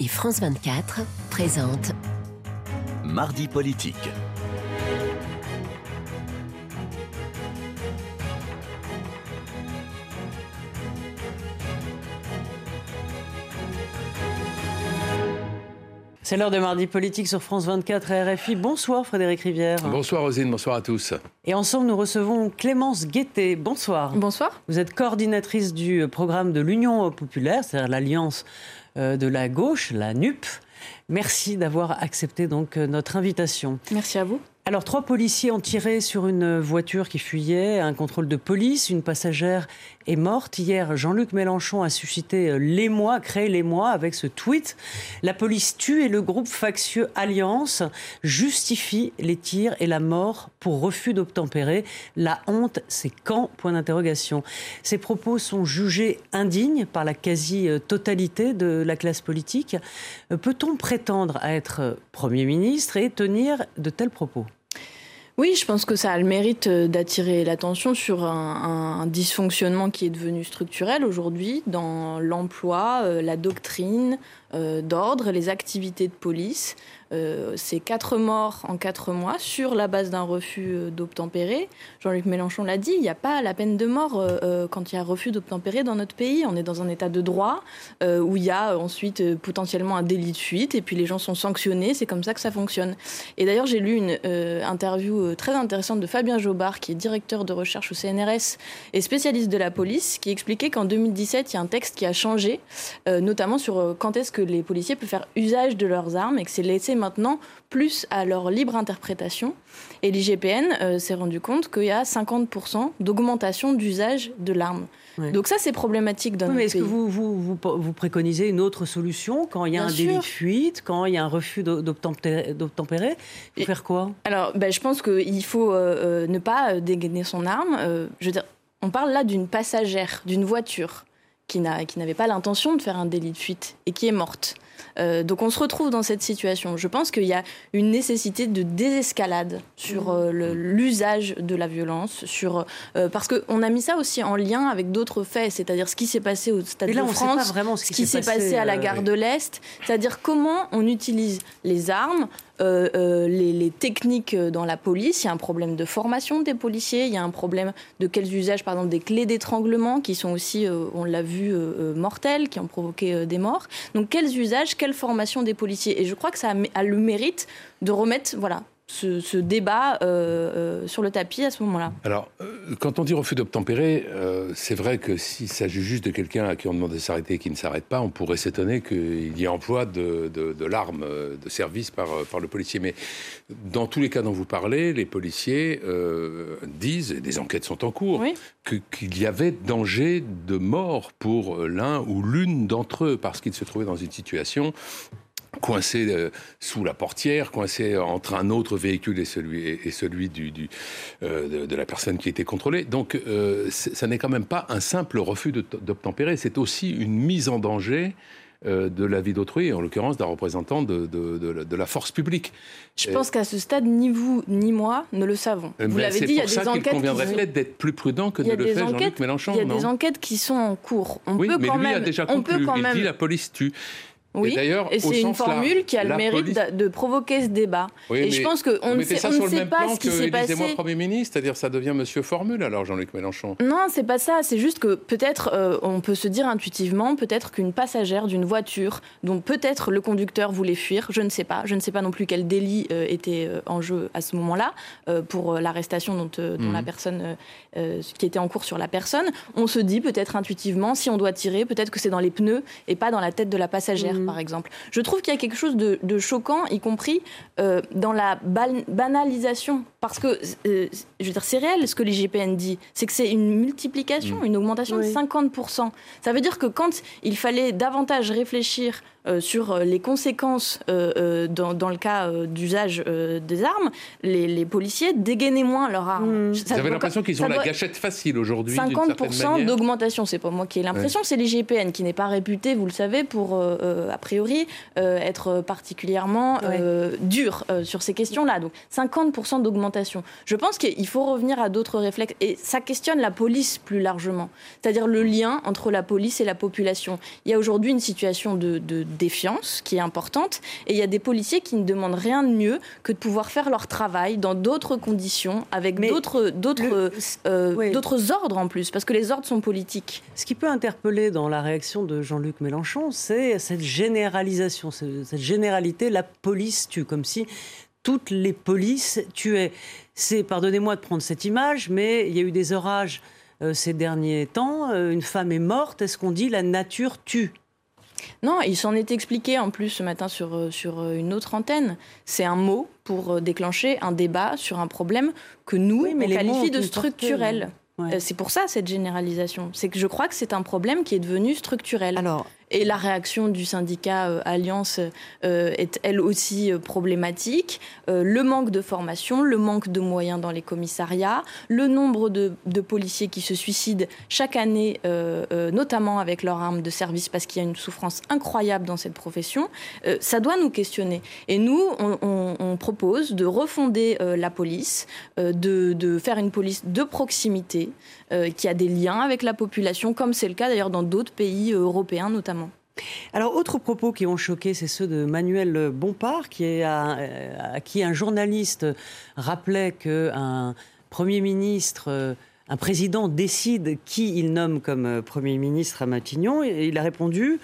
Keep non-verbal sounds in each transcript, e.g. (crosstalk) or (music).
et France 24 présentent Mardi politique. C'est l'heure de mardi politique sur France 24 et RFI. Bonsoir Frédéric Rivière. Bonsoir Rosine, bonsoir à tous. Et ensemble, nous recevons Clémence Guettet. Bonsoir. Bonsoir. Vous êtes coordinatrice du programme de l'Union populaire, c'est-à-dire l'Alliance de la gauche, la NUP. Merci d'avoir accepté donc euh, notre invitation. Merci à vous. Alors, trois policiers ont tiré sur une voiture qui fuyait, un contrôle de police, une passagère est morte. Hier, Jean-Luc Mélenchon a suscité euh, l'émoi, créé l'émoi avec ce tweet. La police tue et le groupe factieux Alliance justifie les tirs et la mort pour refus d'obtempérer. La honte, c'est quand? Point d'interrogation. Ces propos sont jugés indignes par la quasi-totalité de la classe politique. Euh, prétendre à être Premier ministre et tenir de tels propos? Oui, je pense que ça a le mérite euh, d'attirer l'attention sur un, un, dysfonctionnement qui est devenu structurel aujourd'hui dans l'emploi, euh, la doctrine euh, d'ordre, les activités de police. Euh, c'est quatre morts en quatre mois sur la base d'un refus euh, d'obtempérer. Jean-Luc Mélenchon l'a dit, il n'y a pas la peine de mort euh, quand il y a refus d'obtempérer dans notre pays. On est dans un état de droit où il y a ensuite potentiellement un délit de fuite et puis les gens sont sanctionnés. C'est comme ça que ça fonctionne. Et d'ailleurs, j'ai lu une interview très intéressante de Fabien Jobard, qui est directeur de recherche au CNRS et spécialiste de la police, qui expliquait qu'en 2017, il y a un texte qui a changé, notamment sur quand est-ce que les policiers peuvent faire usage de leurs armes et que c'est laissé maintenant plus à leur libre interprétation. Et l'IGPN euh, s'est rendu compte qu'il y a 50% d'augmentation d'usage de l'arme. Ouais. Donc ça, c'est problématique dans oui, notre mais est-ce que vous, vous, vous, vous, préconisez une autre solution quand il y a Bien un délit de fuite, quand il y a un refus d'obtempérer? Faut faire quoi? Alors, ben, je pense qu'il faut euh, ne pas dégainer son arme. Euh, je veux dire, on parle là d'une passagère, d'une voiture qui n'avait pas l'intention de faire un délit de fuite et qui est morte. Euh, donc on se retrouve dans cette situation. Je pense qu'il y a une nécessité de désescalade sur euh, l'usage de la violence, sur, euh, parce qu'on a mis ça aussi en lien avec d'autres faits, c'est-à-dire ce qui s'est passé au Stade là, de France, sait pas vraiment ce qui qui s'est passé, passé, à la euh, gare de l'Est, c'est-à-dire comment on utilise les armes, euh, euh, les, les, techniques dans la police. Il y a un problème de formation des policiers, il y a un problème de quels usages, par exemple, des clés d'étranglement qui sont aussi, euh, on l'a vu, mortels, qui ont provoqué des morts. Donc, quels usages, quelle formation des policiers. Et je crois que ça a, a le mérite de remettre, voilà, ce, ce débat euh, sur le tapis à ce moment-là. Alors, euh, quand on dit refus d'obtempérer, euh, c'est vrai que s'il s'agit juste de quelqu'un à qui on demande de s'arrêter et qui ne s'arrête pas, on pourrait s'étonner qu'il y ait emploi de, de, de l'arme de service par, par, le policier. Mais dans tous les cas dont vous parlez, les policiers euh, disent, et des enquêtes sont en cours, oui. qu'il y avait danger de mort pour l'un ou l'une d'entre eux, parce qu'ils se trouvaient dans une situation coincé euh, sous la portière, coincé entre un autre véhicule et celui, et celui du, du, euh, de, de, la personne qui était contrôlée. Donc, euh, ça n'est quand même pas un simple refus d'obtempérer, c'est aussi une mise en danger euh, de la vie d'autrui, en l'occurrence d'un représentant de, de, de, de, la force publique. Je pense qu'à ce stade, ni vous ni moi ne le savons. Vous Ben, l'avez dit, il y a des enquêtes. Il conviendrait qui... peut-être d'être plus prudent que de le faire Jean-Luc Mélenchon. Il y a des enquêtes qui sont en cours. On oui, peut mais quand lui même, a déjà on conclu. peut quand il même... dit la police tue. Oui, et, et c'est une formule large, qui a le mérite police... de provoquer ce débat. Oui, et je pense qu'on ne sait, on ne sait pas ce qui s'est passé. moi Premier ministre, c'est-à-dire ça devient Monsieur Formule alors Jean-Luc Mélenchon. Non, c'est pas ça. C'est juste que peut-être euh, on peut se dire intuitivement, peut-être qu'une passagère d'une voiture dont peut-être le conducteur voulait fuir, je ne sais pas. Je ne sais pas non plus quel délit euh, était euh, en jeu à ce moment-là euh, pour l'arrestation dont, dont Mhm. mmh. la personne euh, qui était en cours sur la personne. On se dit peut-être intuitivement, si on doit tirer, peut-être que c'est dans les pneus et pas dans la tête de la passagère, Mhm. mmh. Par exemple. Je trouve qu'il y a quelque chose de, de choquant, y compris euh, dans la ban banalisation. Parce que, euh, je veux dire, c'est réel ce que l'IGPN dit. C'est que c'est une multiplication, mmh. une augmentation oui. de 50%. Ça veut dire que quand il fallait davantage réfléchir sur les conséquences euh, dans, dans, le cas euh, d'usage des armes, les, les, policiers dégainaient moins leurs armes. Mmh. Ça Vous avez l'impression qu'ils ont la gâchette facile aujourd'hui 50% d'augmentation, c'est pas moi qui ai l'impression, ouais. c'est l'IGPN qui n'est pas réputé, vous le savez, pour euh, a priori, être particulièrement dur sur ces questions-là. Donc 50% d'augmentation. Je pense qu'il faut revenir à d'autres réflexes. Et ça questionne la police plus largement. C'est-à-dire le lien entre la police et la population. Il y a aujourd'hui une situation de, défiance qui est importante. Et il y a des policiers qui ne demandent rien de mieux que de pouvoir faire leur travail dans d'autres conditions, avec d'autres d'autres ordres en plus. Parce que les ordres sont politiques. Ce qui peut interpeller dans la réaction de Jean-Luc Mélenchon, c'est cette généralisation, cette généralité, la police tue, comme si toutes les polices tuaient. C'est, pardonnez-moi de prendre cette image, mais il y a eu des orages euh, ces derniers temps. Euh, une femme est morte. Est-ce qu'on dit la nature tue? Non, il s'en est expliqué en plus ce matin sur, euh, sur une autre antenne. C'est un mot pour déclencher un débat sur un problème que nous, on qualifie de structurel. C'est pour ça cette généralisation. C'est que je crois que c'est un problème qui est devenu structurel. Alors, et la réaction du syndicat euh, Alliance euh, est elle aussi euh, problématique. le manque de formation, le manque de moyens dans les commissariats, le nombre de, policiers qui se suicident chaque année, notamment avec leur arme de service, parce qu'il y a une souffrance incroyable dans cette profession, ça doit nous questionner. Et nous, on, propose de refonder la police, de, de, faire une police de proximité qui a des liens avec la population, comme c'est le cas d'ailleurs dans d'autres pays européens notamment. Alors, autres propos qui ont choqué, c'est ceux de Manuel Bompard, est à, qui un journaliste rappelait qu'un Premier ministre, un président décide qui il nomme comme Premier ministre à Matignon. Et il a répondu,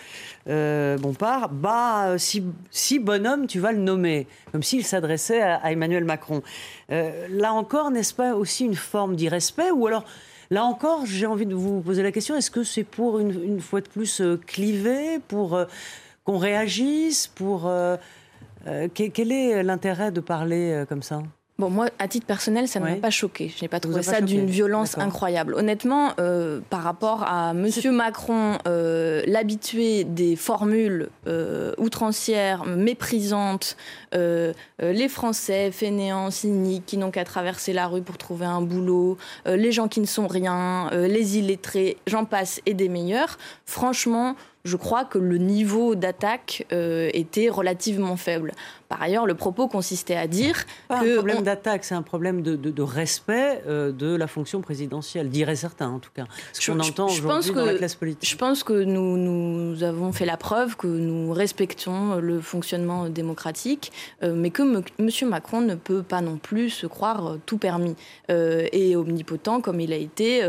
euh, Bompard, bah, si, bonhomme, tu vas le nommer, comme s'il s'adressait à, Emmanuel Macron. Euh, là encore, n'est-ce pas aussi une forme d'irrespect Ou alors Là encore, j'ai envie de vous poser la question, est-ce que c'est pour, une, fois de plus, euh, cliver, pour euh, qu'on réagisse, pour... Euh, quel est l'intérêt de parler comme ça? Bon, moi, à titre personnel, ça ne m'a pas choqué. Je n'ai pas trouvé ça d'une violence incroyable. Honnêtement, euh, par rapport à M. Macron, euh, l'habitué des formules euh, outrancières, méprisantes, les Français fainéants, cyniques, qui n'ont qu'à traverser la rue pour trouver un boulot, les gens qui ne sont rien, les illettrés, j'en passe, et des meilleurs, franchement, je crois que le niveau d'attaque était relativement faible. Par ailleurs, le propos consistait à dire pas que... un problème d'attaque, c'est un problème de, respect euh, de la fonction présidentielle, diraient certains en tout cas. Ce qu'on entend aujourd'hui dans la classe politique. Je pense que nous, nous avons fait la preuve que nous respectons le fonctionnement démocratique, euh, mais que M. Macron ne peut pas non plus se croire euh, tout permis et omnipotent comme il a été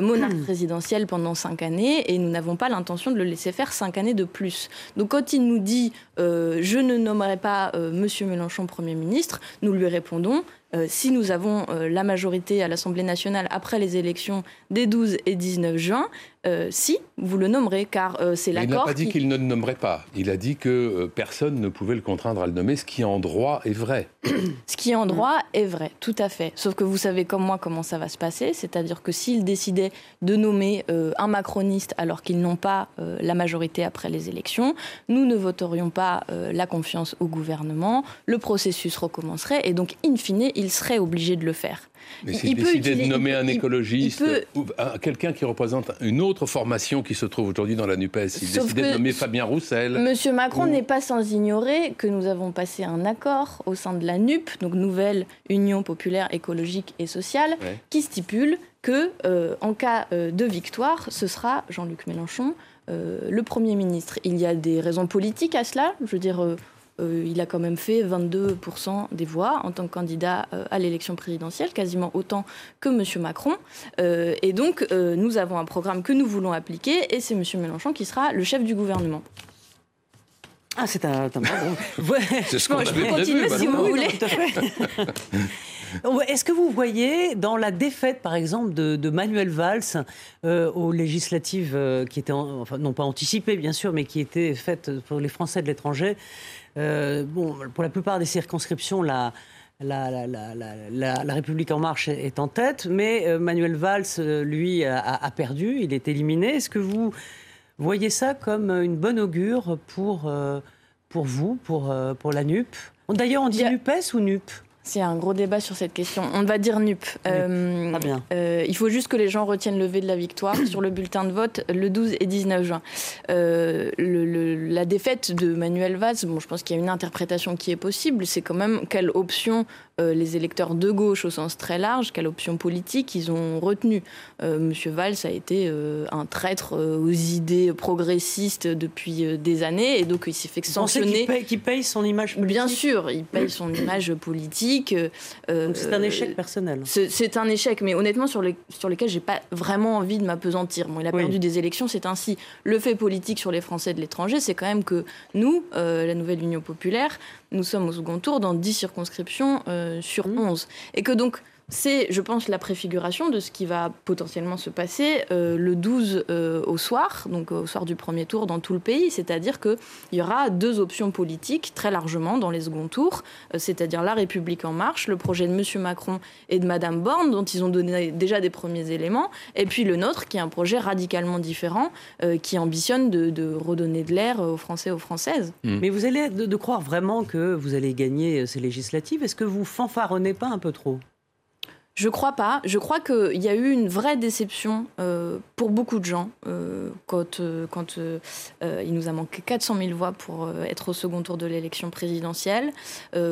monarque (clears throat) présidentiel pendant cinq années, et nous n'avons pas l'intention de le laisser faire cinq années de plus. Donc quand il nous dit je ne nommerai pas euh, Monsieur Mélenchon Premier ministre, nous lui répondons euh, si nous avons euh, la majorité à l'Assemblée nationale après les élections des 12 et 19 juin, euh, si, vous le nommerez, car c'est l'accord. Il n'a pas dit qu'il ne le nommerait pas. Il a dit que personne ne pouvait le contraindre à le nommer, ce qui en droit est vrai. (coughs) ce qui en droit est vrai, tout à fait. Sauf que vous savez comme moi comment ça va se passer, c'est-à-dire que s'il décidait de nommer un macroniste alors qu'ils n'ont pas la majorité après les élections, nous ne voterions pas la confiance au gouvernement, le processus recommencerait et donc, in fine, il serait obligé de le faire. Mais s'il décidait de nommer un écologiste ou quelqu'un qui représente une autre formation qui se trouve aujourd'hui dans la NUPES, il décidait de nommer Fabien Roussel. Monsieur Macron n'est pas sans ignorer que nous avons passé un accord au sein de la NUP, donc Nouvelle Union Populaire Écologique et Sociale, qui stipule que, euh, en cas euh, de victoire, ce sera Jean-Luc Mélenchon euh, le Premier ministre. Il y a des raisons politiques à cela. Je veux dire, euh, il a quand même fait 22% des voix en tant que candidat euh, à l'élection présidentielle, quasiment autant que M. Macron. Euh, et donc, nous avons un programme que nous voulons appliquer, et c'est M. Mélenchon qui sera le chef du gouvernement. Ah, c'est un, (laughs) c'est ce qu'on je peux continuer si vous voulez. (laughs) Est-ce que vous voyez dans la défaite, par exemple, de, Manuel Valls aux législatives qui étaient, enfin, non pas anticipées, bien sûr, mais qui étaient faites pour les Français de l'étranger, euh, bon, pour la plupart des circonscriptions, la, la, la, République en marche est en tête, mais euh, Manuel Valls, euh, lui, a, perdu, il est éliminé. Est-ce que vous voyez ça comme une bonne augure pour, pour vous, pour, pour la NUP D'ailleurs, on dit NUPES ou NUP C'est un gros débat sur cette question. On va dire NUP. Euh, bien. Euh, il faut juste que les gens retiennent le V de la victoire (coughs) sur le bulletin de vote le 12 et 19 juin. Euh, la défaite de Manuel Valls, bon, je pense qu'il y a une interprétation qui est possible. C'est quand même quelle option les électeurs de gauche au sens très large, quelle option politique ils ont retenu. Monsieur Valls a été un traître aux idées progressistes depuis des années et donc il s'est fait sanctionner. Qui paye, paye, son image politique Bien sûr, il paye son (clears throat) image politique euh, c'est un échec personnel. C'est un échec, mais honnêtement, sur, les, sur lesquels j'ai pas vraiment envie de m'apesantir. Bon, il a perdu des élections, c'est ainsi. Le fait politique sur les Français de l'étranger, c'est quand même que nous, euh, la nouvelle Union populaire, nous sommes au second tour dans 10 circonscriptions euh, sur 11. Mmh. Et que donc, c'est, je pense, la préfiguration de ce qui va potentiellement se passer euh, le 12 euh, au soir, donc au soir du premier tour dans tout le pays. C'est-à-dire qu'il y aura deux options politiques très largement dans les seconds tours, euh, c'est-à-dire la République en marche, le projet de M. Macron et de Mme Borne, dont ils ont donné déjà des premiers éléments, et puis le nôtre, qui est un projet radicalement différent, qui ambitionne de, redonner de l'air aux Français et aux Françaises. Mmh. Mais vous allez de, de croire vraiment que vous allez gagner ces législatives? Est-ce que vous fanfaronnez pas un peu trop? Je crois pas. Je crois qu'il y a eu une vraie déception euh, pour beaucoup de gens euh, quand, euh, quand il nous a manqué 400 000 voix pour être au second tour de l'élection présidentielle,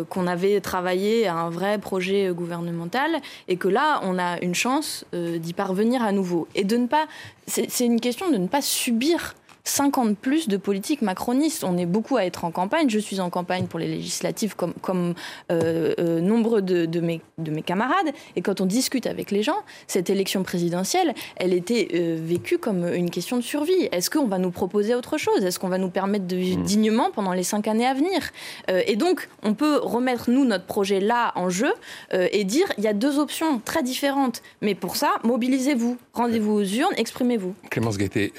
qu'on avait travaillé à un vrai projet gouvernemental et que là, on a une chance d'y parvenir à nouveau. Et de ne pas. C'est une question de ne pas subir 50 plus de politique macroniste. On est beaucoup à être en campagne. Je suis en campagne pour les législatives comme, comme euh, euh, nombreux de, de, mes, de mes camarades. Et quand on discute avec les gens, cette élection présidentielle, elle était euh, vécue comme une question de survie. Est-ce qu'on va nous proposer autre chose? Est-ce qu'on va nous permettre de vivre mmh. dignement pendant les cinq années à venir? Et donc, on peut remettre, nous, notre projet là en jeu et dire il y a deux options très différentes. Mais pour ça, mobilisez-vous, rendez-vous aux urnes, exprimez-vous. Clémence Guettet,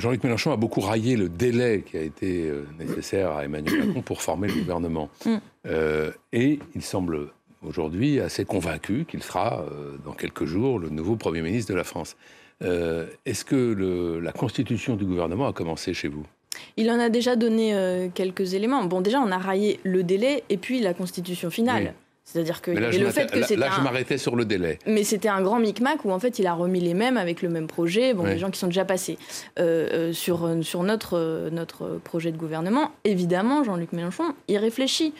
Jean-Luc Mélenchon a beaucoup raillé le délai qui a été euh, nécessaire à Emmanuel Macron pour former le gouvernement. Mm. Euh, et il semble aujourd'hui assez convaincu qu'il sera, euh, dans quelques jours, le nouveau Premier ministre de la France. Est-ce que la constitution du gouvernement a commencé chez vous? Il en a déjà donné quelques éléments. Bon, déjà, on a raillé le délai et puis la constitution finale. C'est-à-dire que là, le fait que c'était. Là, je m'arrêtais sur le délai. Mais c'était un grand micmac où en fait il a remis les mêmes avec le même projet. Bon, les gens qui sont déjà passés euh, euh, sur sur notre euh, notre projet de gouvernement. Évidemment, Jean-Luc Mélenchon y réfléchit.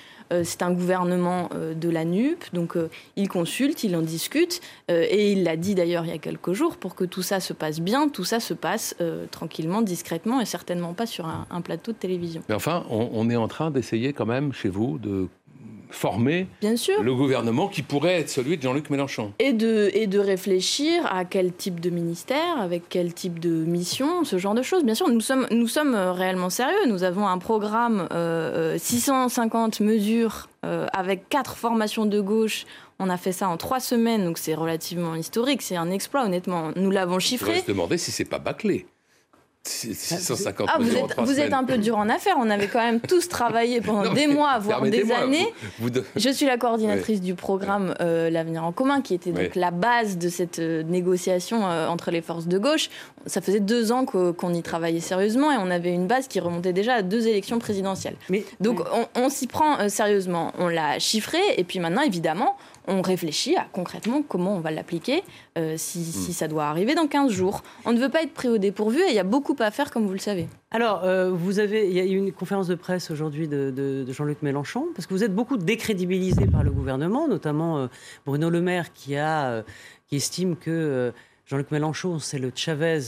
c'est un gouvernement de la NUP, donc il consulte, il en discute, et il l'a dit d'ailleurs il y a quelques jours, pour que tout ça se passe bien, tout ça se passe tranquillement, discrètement, et certainement pas sur un, plateau de télévision. Mais enfin, on est en train d'essayer quand même chez vous de former Bien sûr. le gouvernement qui pourrait être celui de Jean-Luc Mélenchon. Et de, et de réfléchir à quel type de ministère, avec quel type de mission, ce genre de choses. Bien sûr, nous sommes, nous sommes euh, réellement sérieux. Nous avons un programme, 650 euh, euh, mesures avec quatre formations de gauche. On a fait ça en trois semaines, donc c'est relativement historique. C'est un exploit, honnêtement. Nous l'avons chiffré. On se demander si c'est pas bâclé. 650 ah, vous êtes, vous êtes un peu dur en affaires. On avait quand même tous travaillé pendant des mois, voire des années. Je suis la coordinatrice du programme euh, L'avenir en commun, qui était donc la base de cette euh, négociation euh, entre les forces de gauche. Ça faisait deux ans qu'on y travaillait sérieusement et on avait une base qui remontait déjà à deux élections présidentielles. Mais, donc on, on s'y prend sérieusement. On l'a chiffré et puis maintenant, évidemment, on réfléchit à concrètement comment on va l'appliquer euh, si, hmm. ça doit arriver dans 15 jours. On ne veut pas être pris au dépourvu et il y a beaucoup à faire, comme vous le savez. Alors, euh, vous avez, il y a eu une conférence de presse aujourd'hui de, Jean-Luc Mélenchon, parce que vous êtes beaucoup décrédibilisé par le gouvernement, notamment euh, Bruno Le Maire qui, a, qui estime que Jean-Luc Mélenchon, c'est le Chavez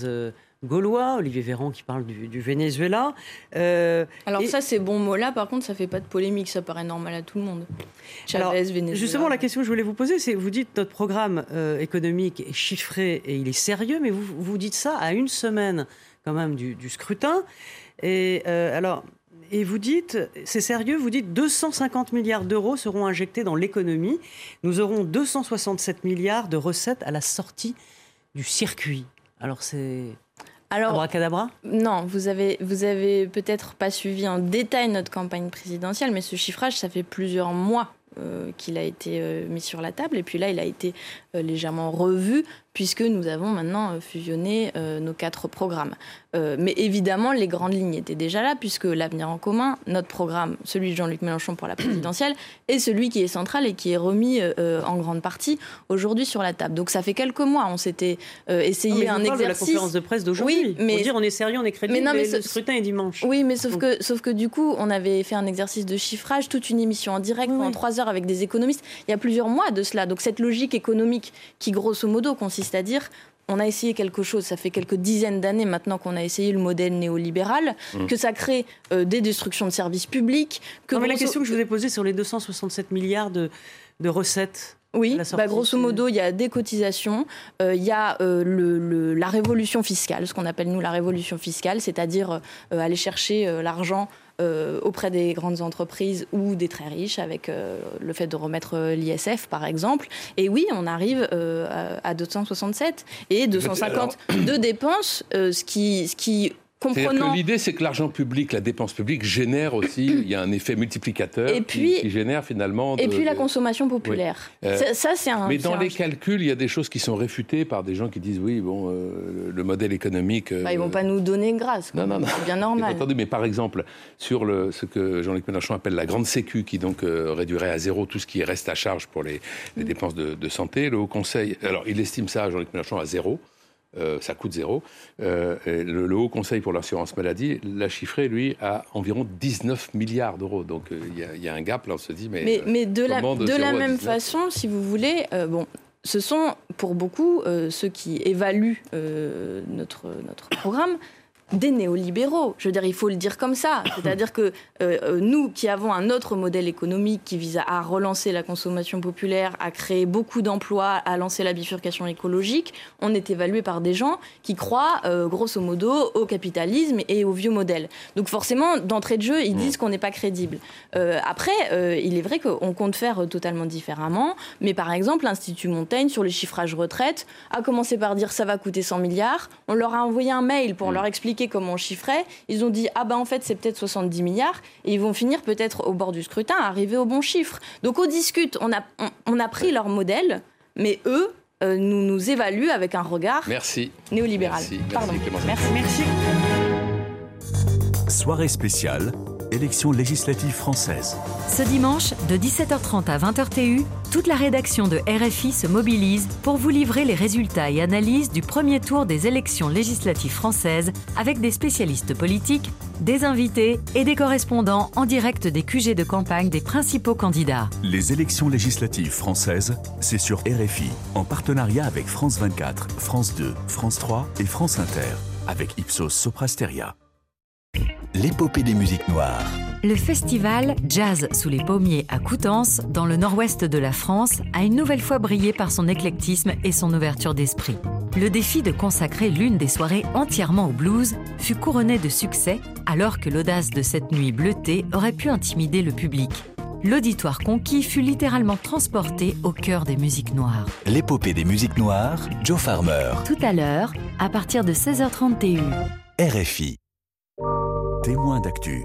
gaulois, Olivier Véran qui parle du, Venezuela. Euh, Alors ça, ces bons mots-là, par contre, ça fait pas de polémique, ça paraît normal à tout le monde. Chavez, Venezuela. Justement, la question que je voulais vous poser, c'est, vous dites notre programme euh, économique est chiffré et il est sérieux, mais vous, vous dites ça à une semaine quand même du, scrutin. Et euh, alors, et vous dites, c'est sérieux, vous dites 250 milliards d'euros seront injectés dans l'économie. Nous aurons 267 milliards de recettes à la sortie du circuit. Alors c'est alors, Non, vous avez, vous avez peut-être pas suivi en détail notre campagne présidentielle, mais ce chiffrage, ça fait plusieurs mois euh, qu'il a été euh, mis sur la table. Et puis là, il a été euh, légèrement revu puisque nous avons maintenant fusionné nos quatre programmes. mais évidemment, les grandes lignes étaient déjà là, puisque l'avenir en commun, notre programme, celui de Jean-Luc Mélenchon pour la présidentielle, est celui qui est central et qui est remis en grande partie aujourd'hui sur la table. Donc ça fait quelques mois, on s'était essayé un exercice. De la conférence de presse d'aujourd'hui. Oui, mais dire on est sérieux, on est crédible. Mais, non, mais, le scrutin est dimanche. Oui, mais sauf que sauf que du coup, on avait fait un exercice de chiffrage, toute une émission en direct pendant trois heures avec des économistes. Il y a plusieurs mois de cela. Donc cette logique économique qui, grosso modo, consiste à dire on a essayé quelque chose, ça fait quelques dizaines d'années maintenant qu'on a essayé le modèle néolibéral, mmh. que ça crée euh, des destructions de services publics. Que mais la question que je vous ai posée sur les 267 milliards de, recettes oui, bah, grosso modo, il y a des cotisations, euh, il y a euh, le, la révolution fiscale, ce qu'on appelle nous la révolution fiscale, c'est-à-dire aller chercher l'argent euh, auprès des grandes entreprises ou des très riches, avec euh, le fait de remettre euh, l'ISF par exemple. Et oui, on arrive à 267 et 250 de dépenses, ce qui, ce qui L'idée, c'est que l'argent public, la dépense publique génère aussi, il y a un effet multiplicateur et puis, qui, génère finalement. et puis la consommation populaire. Euh, ça, c'est un. Mais dans les calculs, il y a des choses qui sont réfutées par des gens qui disent oui, bon, euh, le modèle économique. Bah, ils vont pas nous donner grâce. Non, non, non. C'est bien normal. Entendu, mais par exemple, sur le, ce que Jean-Luc Mélenchon appelle la grande sécu, qui donc euh, réduirait à zéro tout ce qui reste à charge pour les, les mm. dépenses de, de, santé, le Haut Conseil, alors il estime ça, Jean-Luc Mélenchon, à zéro. Euh, ça coûte zéro. Euh, le, Haut Conseil pour l'assurance maladie l'a chiffré, lui, à environ 19 milliards d'euros. Donc euh, il y, a un gap, là, on se dit, mais. Mais, de, la, de, la même façon, si vous voulez, bon, ce sont pour beaucoup ceux qui évaluent notre, notre programme des néolibéraux. Je veux dire, il faut le dire comme ça. C'est-à-dire que euh, euh, nous, qui avons un autre modèle économique qui vise à relancer la consommation populaire, à créer beaucoup d'emplois, à lancer la bifurcation écologique, on est évalué par des gens qui croient, euh, grosso modo, au capitalisme et au vieux modèle. Donc forcément, d'entrée de jeu, ils disent qu'on n'est pas crédible. après, il est vrai qu'on compte faire totalement différemment, mais par exemple, l'Institut Montaigne, sur les chiffrages retraite, a commencé par dire ça va coûter 100 milliards. On leur a envoyé un mail pour leur expliquer comment on chiffrait. Ils ont dit ah ben en fait c'est peut-être 70 milliards et ils vont finir peut-être au bord du scrutin à arriver au bon chiffre. Donc on discute, on a, on, a pris leur modèle, mais eux euh, nous nous évaluent avec un regard merci. néolibéral. Merci, merci, merci. Soirée spéciale élections législatives françaises. Ce dimanche, de 17h30 à 20h TU, toute la rédaction de RFI se mobilise pour vous livrer les résultats et analyses du premier tour des élections législatives françaises avec des spécialistes politiques, des invités et des correspondants en direct des QG de campagne des principaux candidats. Les élections législatives françaises, c'est sur RFI, en partenariat avec France 24, France 2, France 3 et France Inter, avec Ipsos Soprasteria l'épopée des musiques noires. Le festival Jazz sous les pommiers à Coutances, dans le nord-ouest de la France, a une nouvelle fois brillé par son éclectisme et son ouverture d'esprit. Le défi de consacrer l'une des soirées entièrement au blues fut couronné de succès alors que l'audace de cette nuit bleutée aurait pu intimider le public. L'auditoire conquis fut littéralement transporté au cœur des musiques noires. L'épopée des musiques noires, Joe Farmer. Tout à l'heure, à partir de 16h30 TU. RFI témoin d'actu.